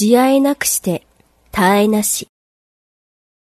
慈愛なくして耐えなし。